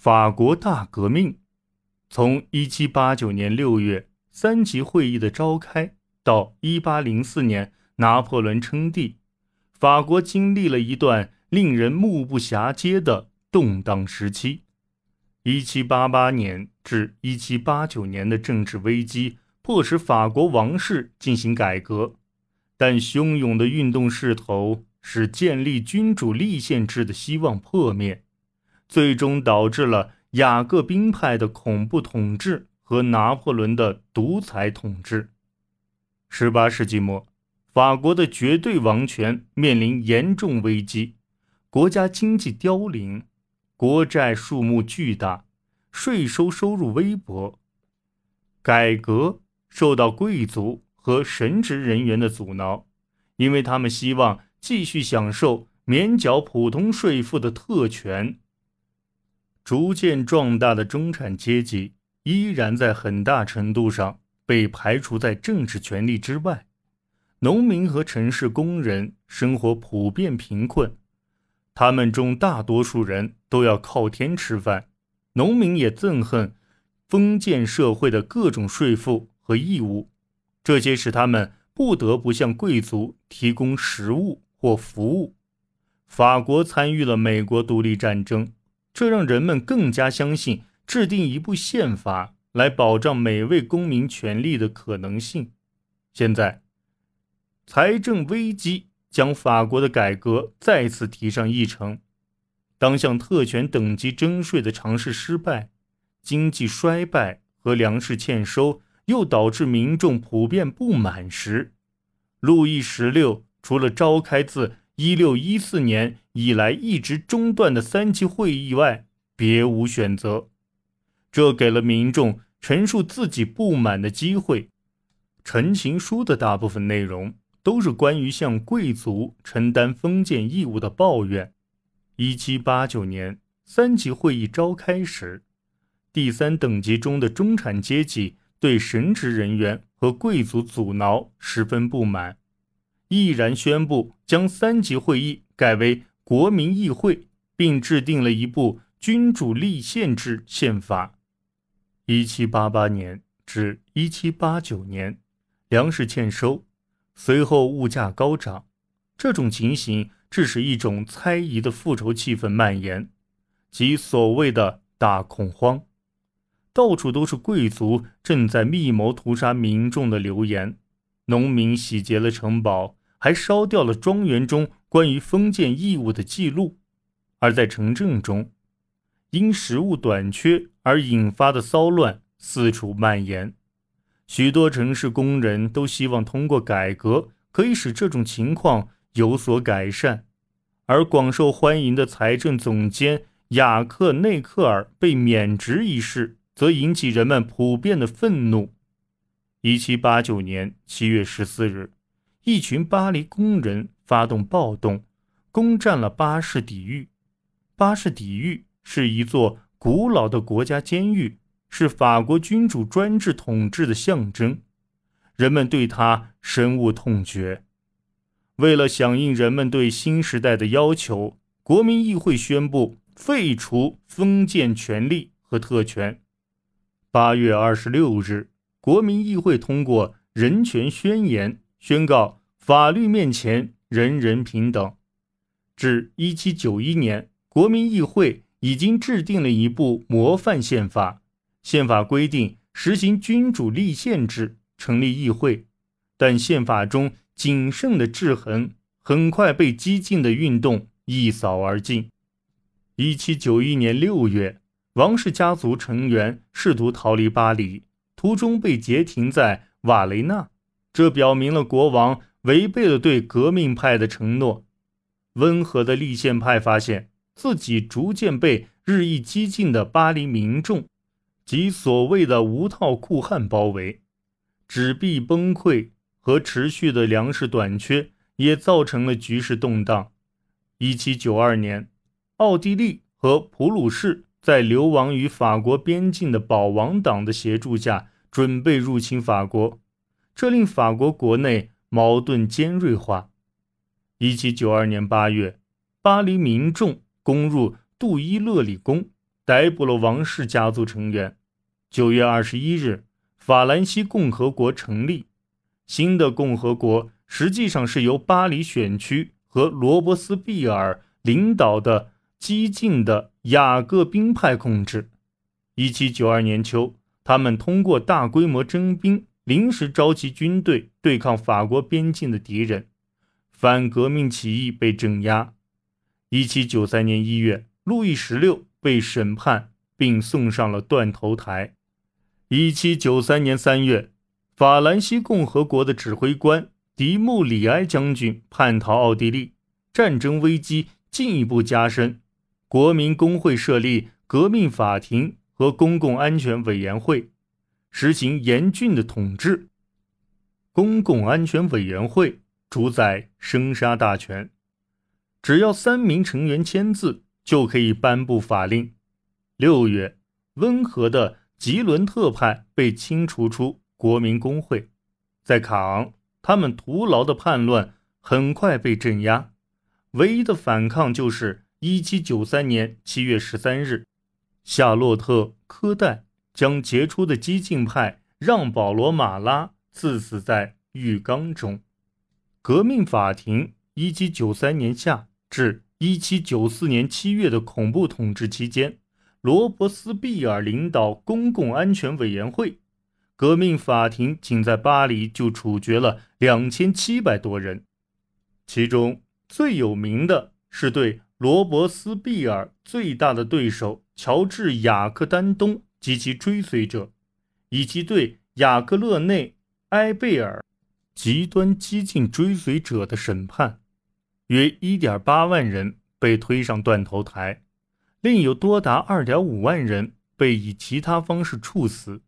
法国大革命。从1789年6月三级会议的召开到1804年拿破仑称帝，法国经历了一段令人目不暇接的动荡时期。1788年至1789年的政治危机迫使法国王室进行改革，但汹涌的运动势头使建立君主立宪制的希望破灭，最终导致了雅各宾派的恐怖统治和拿破仑的独裁统治。18世纪末，法国的绝对王权面临严重危机，国家经济凋零。国债数目巨大，税收收入微薄，改革受到贵族和神职人员的阻挠，因为他们希望继续享受免缴普通税赋的特权。逐渐壮大的中产阶级依然在很大程度上被排除在政治权力之外，农民和城市工人生活普遍贫困。他们中大多数人都要靠天吃饭，农民也憎恨封建社会的各种税赋和义务，这些使他们不得不向贵族提供食物或服务。法国参与了美国独立战争，这让人们更加相信制定一部宪法来保障每位公民权利的可能性。现在，财政危机。将法国的改革再次提上议程。当向特权等级征税的尝试失败，经济衰败和粮食欠收又导致民众普遍不满时，路易十六除了召开自1614年以来一直中断的三级会议外，别无选择。这给了民众陈述自己不满的机会。陈情书的大部分内容。都是关于向贵族承担封建义务的抱怨。一七八九年三级会议召开时，第三等级中的中产阶级对神职人员和贵族阻挠十分不满，毅然宣布将三级会议改为国民议会，并制定了一部君主立宪制宪法。一七八八年至一七八九年，粮食欠收。随后，物价高涨，这种情形致使一种猜疑的复仇气氛蔓延，即所谓的大恐慌。到处都是贵族正在密谋屠杀民众的流言，农民洗劫了城堡，还烧掉了庄园中关于封建义务的记录。而在城镇中，因食物短缺而引发的骚乱四处蔓延。许多城市工人都希望通过改革可以使这种情况有所改善，而广受欢迎的财政总监雅克内克尔被免职一事，则引起人们普遍的愤怒。一七八九年七月十四日，一群巴黎工人发动暴动，攻占了巴士底狱。巴士底狱是一座古老的国家监狱。是法国君主专制统治的象征，人们对他深恶痛绝。为了响应人们对新时代的要求，国民议会宣布废除封建权力和特权。八月二十六日，国民议会通过人权宣言，宣告法律面前人人平等。至一七九一年，国民议会已经制定了一部模范宪法。宪法规定实行君主立宪制，成立议会，但宪法中谨慎的制衡很快被激进的运动一扫而尽。一七九一年六月，王室家族成员试图逃离巴黎，途中被截停在瓦雷纳，这表明了国王违背了对革命派的承诺。温和的立宪派发现自己逐渐被日益激进的巴黎民众。及所谓的无套酷汉包围，纸币崩溃和持续的粮食短缺也造成了局势动荡。一七九二年，奥地利和普鲁士在流亡于法国边境的保王党的协助下，准备入侵法国，这令法国国内矛盾尖锐化。一七九二年八月，巴黎民众攻入杜伊勒里宫。逮捕了王室家族成员。九月二十一日，法兰西共和国成立。新的共和国实际上是由巴黎选区和罗伯斯庇尔领导的激进的雅各宾派控制。一七九二年秋，他们通过大规模征兵，临时召集军队对抗法国边境的敌人。反革命起义被镇压。一七九三年一月，路易十六被审判并送上了断头台。一七九三年三月，法兰西共和国的指挥官迪穆里埃将军叛逃奥地利，战争危机进一步加深。国民工会设立革命法庭和公共安全委员会，实行严峻的统治。公共安全委员会。主宰生杀大权，只要三名成员签字，就可以颁布法令。六月，温和的吉伦特派被清除出国民工会，在卡昂，他们徒劳的叛乱很快被镇压。唯一的反抗就是1793年7月13日，夏洛特·科代将杰出的激进派让·保罗·马拉刺死在浴缸中。革命法庭1793年夏至1794年7月的恐怖统治期间，罗伯斯庇尔领导公共安全委员会。革命法庭仅在巴黎就处决了2700多人，其中最有名的是对罗伯斯庇尔最大的对手乔治·雅克·丹东及其追随者，以及对雅克勒内·埃贝尔。极端激进追随者的审判，约1.8万人被推上断头台，另有多达2.5万人被以其他方式处死。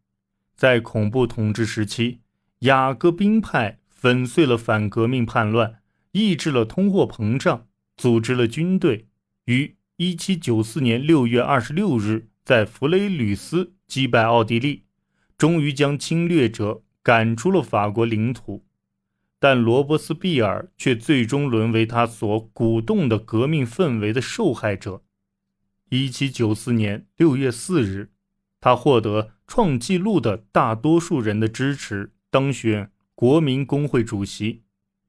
在恐怖统治时期，雅各宾派粉碎了反革命叛乱，抑制了通货膨胀，组织了军队，于1794年6月26日在弗雷吕斯击败奥地利，终于将侵略者赶出了法国领土。但罗伯斯庇尔却最终沦为他所鼓动的革命氛围的受害者。一七九四年六月四日，他获得创纪录的大多数人的支持，当选国民工会主席。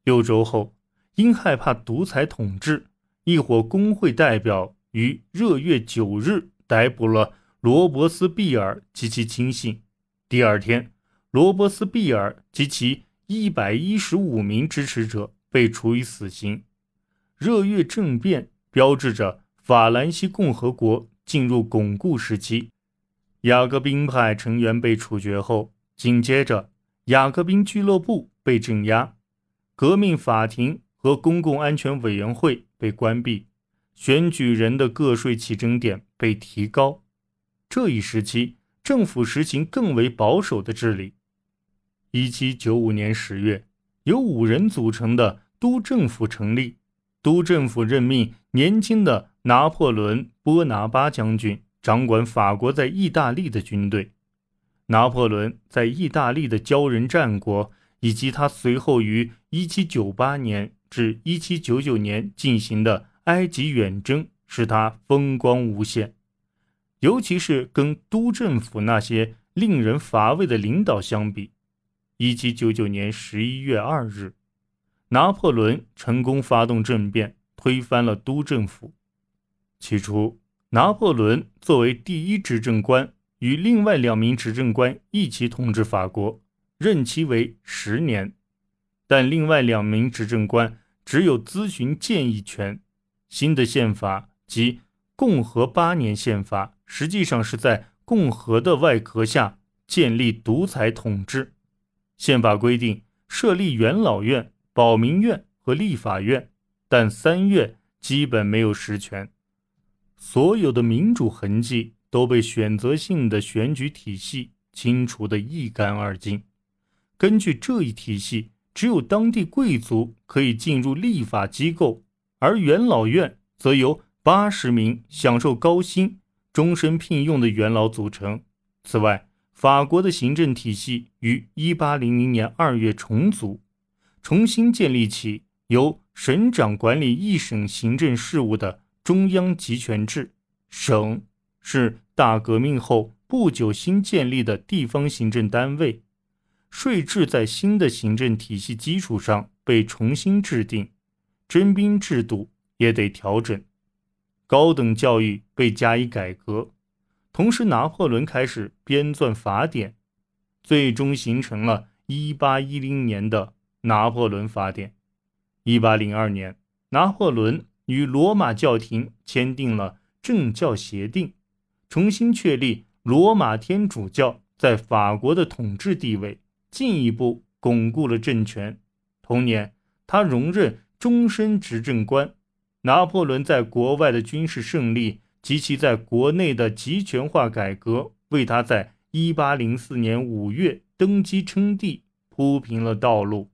六周后，因害怕独裁统治，一伙工会代表于热月九日逮捕了罗伯斯庇尔及其亲信。第二天，罗伯斯庇尔及其。一百一十五名支持者被处以死刑。热月政变标志着法兰西共和国进入巩固时期。雅各宾派成员被处决后，紧接着雅各宾俱乐部被镇压，革命法庭和公共安全委员会被关闭，选举人的个税起征点被提高。这一时期，政府实行更为保守的治理。一七九五年十月，由五人组成的督政府成立。督政府任命年轻的拿破仑·波拿巴将军掌管法国在意大利的军队。拿破仑在意大利的骄人战果，以及他随后于一七九八年至一七九九年进行的埃及远征，使他风光无限。尤其是跟督政府那些令人乏味的领导相比。一七九九年十一月二日，拿破仑成功发动政变，推翻了督政府。起初，拿破仑作为第一执政官，与另外两名执政官一起统治法国，任期为十年。但另外两名执政官只有咨询建议权。新的宪法即共和八年宪法实际上是在共和的外壳下建立独裁统治。宪法规定设立元老院、保民院和立法院，但三院基本没有实权。所有的民主痕迹都被选择性的选举体系清除得一干二净。根据这一体系，只有当地贵族可以进入立法机构，而元老院则由八十名享受高薪、终身聘用的元老组成。此外，法国的行政体系于1800年2月重组，重新建立起由省长管理一省行政事务的中央集权制。省是大革命后不久新建立的地方行政单位，税制在新的行政体系基础上被重新制定，征兵制度也得调整，高等教育被加以改革。同时，拿破仑开始编纂法典，最终形成了1810年的《拿破仑法典》。1802年，拿破仑与罗马教廷签订了政教协定，重新确立罗马天主教在法国的统治地位，进一步巩固了政权。同年，他荣任终身执政官。拿破仑在国外的军事胜利。及其在国内的集权化改革，为他在1804年5月登基称帝铺平了道路。